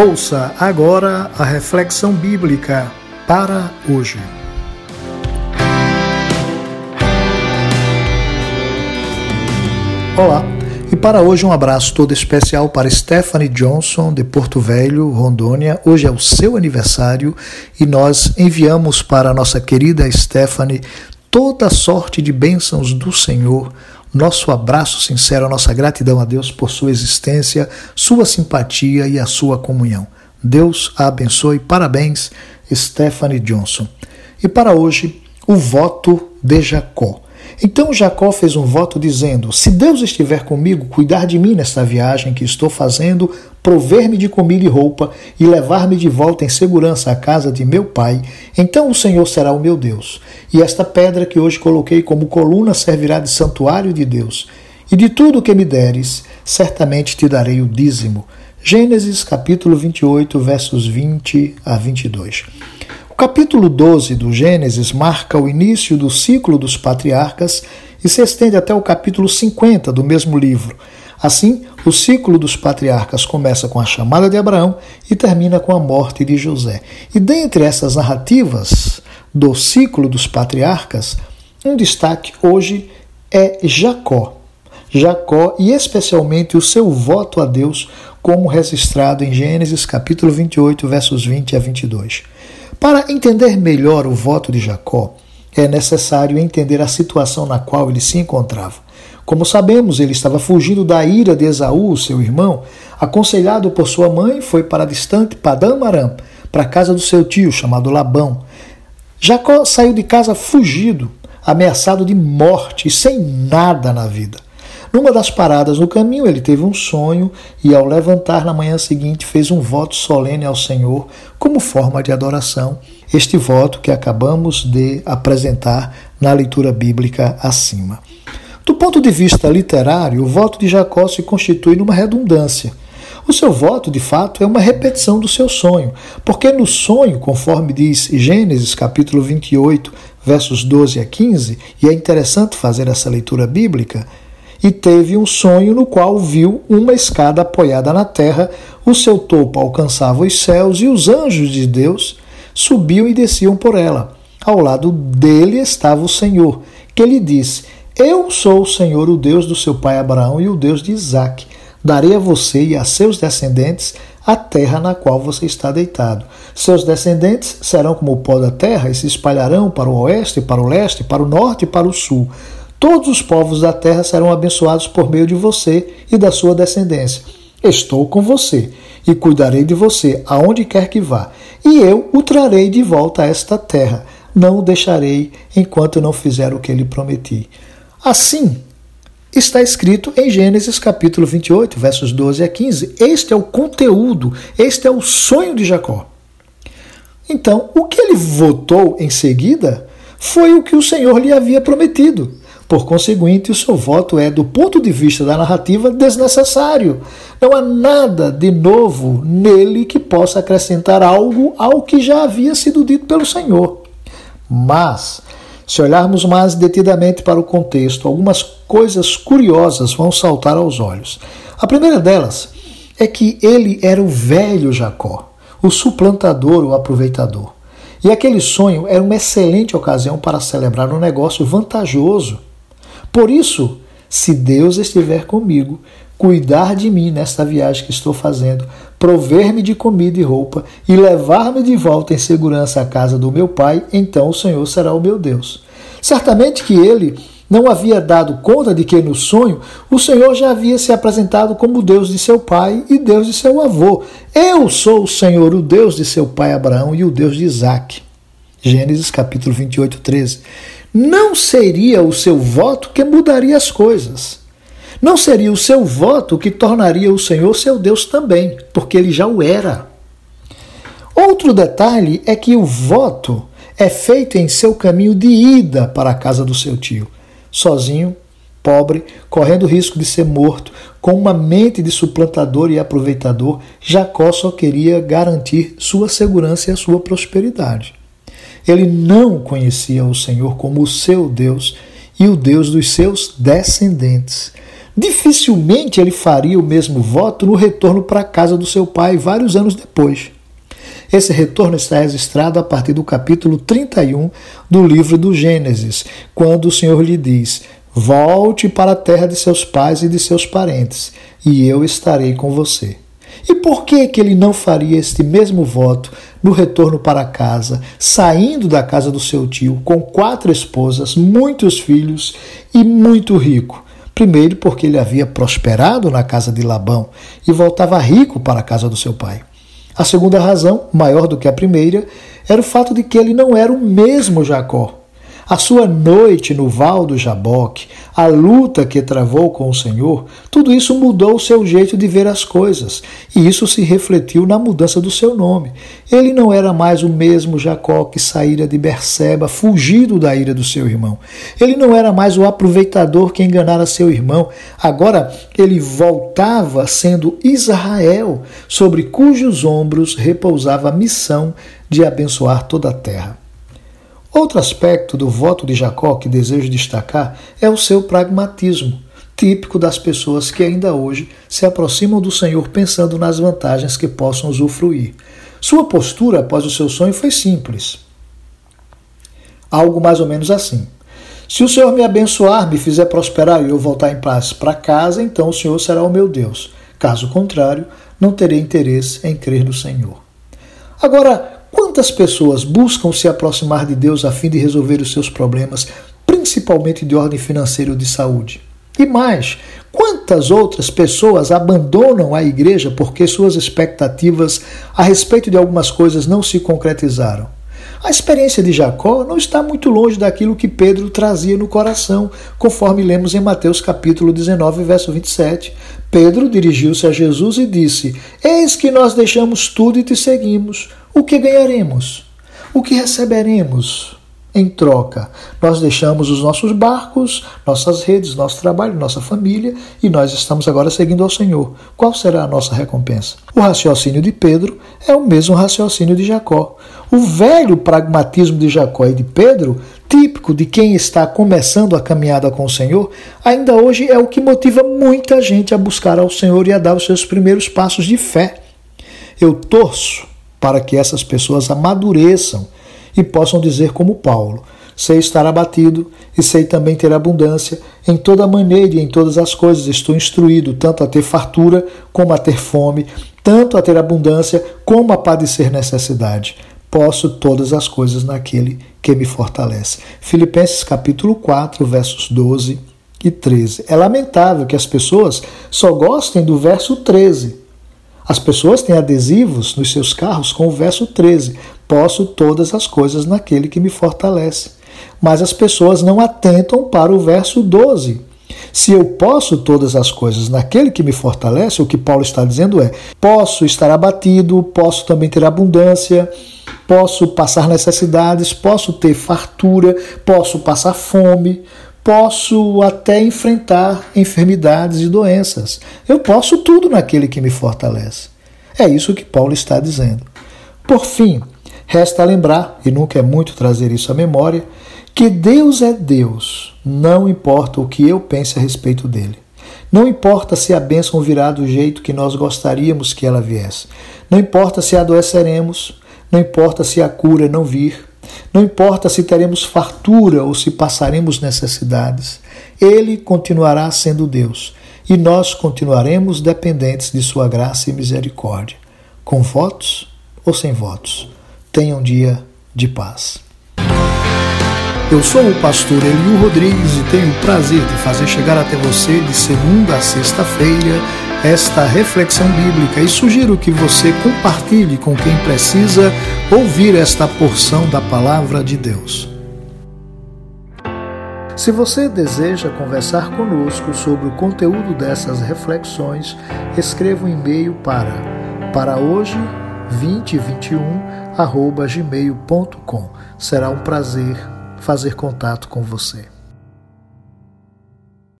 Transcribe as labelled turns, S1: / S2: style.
S1: Ouça agora a reflexão bíblica para hoje. Olá, e para hoje um abraço todo especial para Stephanie Johnson de Porto Velho, Rondônia. Hoje é o seu aniversário e nós enviamos para a nossa querida Stephanie toda sorte de bênçãos do Senhor nosso abraço sincero, a nossa gratidão a Deus por sua existência, sua simpatia e a sua comunhão. Deus a abençoe. Parabéns, Stephanie Johnson. E para hoje, o voto de Jacó. Então Jacó fez um voto dizendo: Se Deus estiver comigo, cuidar de mim nesta viagem que estou fazendo, prover-me de comida e roupa e levar-me de volta em segurança à casa de meu pai, então o Senhor será o meu Deus. E esta pedra que hoje coloquei como coluna servirá de santuário de Deus. E de tudo o que me deres, certamente te darei o dízimo. Gênesis capítulo 28, versos 20 a 22 capítulo 12 do Gênesis marca o início do ciclo dos patriarcas e se estende até o capítulo 50 do mesmo livro. Assim, o ciclo dos patriarcas começa com a chamada de Abraão e termina com a morte de José. E dentre essas narrativas do ciclo dos patriarcas, um destaque hoje é Jacó. Jacó e especialmente o seu voto a Deus, como registrado em Gênesis capítulo 28, versos 20 a 22. Para entender melhor o voto de Jacó, é necessário entender a situação na qual ele se encontrava. Como sabemos, ele estava fugindo da ira de Esaú, seu irmão. Aconselhado por sua mãe, foi para distante Padam Aram, para a casa do seu tio, chamado Labão. Jacó saiu de casa fugido, ameaçado de morte e sem nada na vida. Numa das paradas no caminho, ele teve um sonho e, ao levantar na manhã seguinte, fez um voto solene ao Senhor como forma de adoração. Este voto que acabamos de apresentar na leitura bíblica acima. Do ponto de vista literário, o voto de Jacó se constitui numa redundância. O seu voto, de fato, é uma repetição do seu sonho, porque no sonho, conforme diz Gênesis capítulo 28, versos 12 a 15, e é interessante fazer essa leitura bíblica, e teve um sonho no qual viu uma escada apoiada na terra, o seu topo alcançava os céus e os anjos de Deus subiam e desciam por ela. Ao lado dele estava o Senhor, que lhe disse: Eu sou o Senhor, o Deus do seu pai Abraão e o Deus de Isaque. Darei a você e a seus descendentes a terra na qual você está deitado. Seus descendentes serão como o pó da terra e se espalharão para o oeste, para o leste, para o norte e para o sul. Todos os povos da terra serão abençoados por meio de você e da sua descendência. Estou com você e cuidarei de você aonde quer que vá, e eu o trarei de volta a esta terra. Não o deixarei enquanto não fizer o que lhe prometi. Assim, está escrito em Gênesis capítulo 28, versos 12 a 15. Este é o conteúdo, este é o sonho de Jacó. Então, o que ele votou em seguida foi o que o Senhor lhe havia prometido. Por conseguinte, o seu voto é, do ponto de vista da narrativa, desnecessário. Não há nada de novo nele que possa acrescentar algo ao que já havia sido dito pelo Senhor. Mas, se olharmos mais detidamente para o contexto, algumas coisas curiosas vão saltar aos olhos. A primeira delas é que ele era o velho Jacó, o suplantador, o aproveitador. E aquele sonho era uma excelente ocasião para celebrar um negócio vantajoso por isso, se Deus estiver comigo, cuidar de mim nesta viagem que estou fazendo, prover-me de comida e roupa e levar-me de volta em segurança à casa do meu pai, então o Senhor será o meu Deus. Certamente que ele não havia dado conta de que no sonho o Senhor já havia se apresentado como Deus de seu pai e Deus de seu avô. Eu sou o Senhor, o Deus de seu pai Abraão e o Deus de Isaac. Gênesis capítulo 28, 13 não seria o seu voto que mudaria as coisas. Não seria o seu voto que tornaria o Senhor seu Deus também, porque ele já o era. Outro detalhe é que o voto é feito em seu caminho de ida para a casa do seu tio, sozinho, pobre, correndo o risco de ser morto, com uma mente de suplantador e aproveitador, Jacó só queria garantir sua segurança e a sua prosperidade. Ele não conhecia o Senhor como o seu Deus e o Deus dos seus descendentes. Dificilmente ele faria o mesmo voto no retorno para a casa do seu pai vários anos depois. Esse retorno está registrado a partir do capítulo 31 do livro do Gênesis, quando o Senhor lhe diz: Volte para a terra de seus pais e de seus parentes, e eu estarei com você. E por que que ele não faria este mesmo voto no retorno para casa, saindo da casa do seu tio com quatro esposas, muitos filhos e muito rico? Primeiro, porque ele havia prosperado na casa de Labão e voltava rico para a casa do seu pai. A segunda razão, maior do que a primeira, era o fato de que ele não era o mesmo Jacó. A sua noite no val do Jaboque, a luta que travou com o Senhor, tudo isso mudou o seu jeito de ver as coisas, e isso se refletiu na mudança do seu nome. Ele não era mais o mesmo Jacó que saíra de Berseba, fugido da ira do seu irmão. Ele não era mais o aproveitador que enganara seu irmão. Agora ele voltava sendo Israel, sobre cujos ombros repousava a missão de abençoar toda a terra. Outro aspecto do voto de Jacó que desejo destacar é o seu pragmatismo, típico das pessoas que ainda hoje se aproximam do Senhor pensando nas vantagens que possam usufruir. Sua postura após o seu sonho foi simples. Algo mais ou menos assim. Se o Senhor me abençoar, me fizer prosperar e eu voltar em paz para casa, então o Senhor será o meu Deus. Caso contrário, não terei interesse em crer no Senhor. Agora, Quantas pessoas buscam se aproximar de Deus a fim de resolver os seus problemas, principalmente de ordem financeira ou de saúde? E mais, quantas outras pessoas abandonam a igreja porque suas expectativas a respeito de algumas coisas não se concretizaram? A experiência de Jacó não está muito longe daquilo que Pedro trazia no coração, conforme lemos em Mateus capítulo 19, verso 27. Pedro dirigiu-se a Jesus e disse: Eis que nós deixamos tudo e te seguimos. O que ganharemos? O que receberemos? Em troca, nós deixamos os nossos barcos, nossas redes, nosso trabalho, nossa família e nós estamos agora seguindo ao Senhor. Qual será a nossa recompensa? O raciocínio de Pedro é o mesmo raciocínio de Jacó. O velho pragmatismo de Jacó e de Pedro, típico de quem está começando a caminhada com o Senhor, ainda hoje é o que motiva muita gente a buscar ao Senhor e a dar os seus primeiros passos de fé. Eu torço para que essas pessoas amadureçam e possam dizer, como Paulo: sei estar abatido e sei também ter abundância. Em toda maneira e em todas as coisas estou instruído, tanto a ter fartura como a ter fome, tanto a ter abundância como a padecer necessidade. Posso todas as coisas naquele que me fortalece. Filipenses capítulo 4, versos 12 e 13. É lamentável que as pessoas só gostem do verso 13 as pessoas têm adesivos nos seus carros com o verso 13: Posso todas as coisas naquele que me fortalece. Mas as pessoas não atentam para o verso 12. Se eu posso todas as coisas naquele que me fortalece, o que Paulo está dizendo é: posso estar abatido, posso também ter abundância, posso passar necessidades, posso ter fartura, posso passar fome, posso até enfrentar enfermidades e doenças. Eu posso tudo naquele que me fortalece. É isso que Paulo está dizendo. Por fim, resta lembrar, e nunca é muito trazer isso à memória, que Deus é Deus, não importa o que eu pense a respeito dele. Não importa se a bênção virá do jeito que nós gostaríamos que ela viesse. Não importa se adoeceremos. Não importa se a cura não vir. Não importa se teremos fartura ou se passaremos necessidades, Ele continuará sendo Deus e nós continuaremos dependentes de Sua graça e misericórdia, com votos ou sem votos. Tenha um dia de paz. Eu sou o pastor Eliu Rodrigues e tenho o prazer de fazer chegar até você de segunda a sexta-feira esta reflexão bíblica e sugiro que você compartilhe com quem precisa ouvir esta porção da palavra de Deus. Se você deseja conversar conosco sobre o conteúdo dessas reflexões, escreva um e-mail para para hoje 2021 gmail.com. Será um prazer fazer contato com você.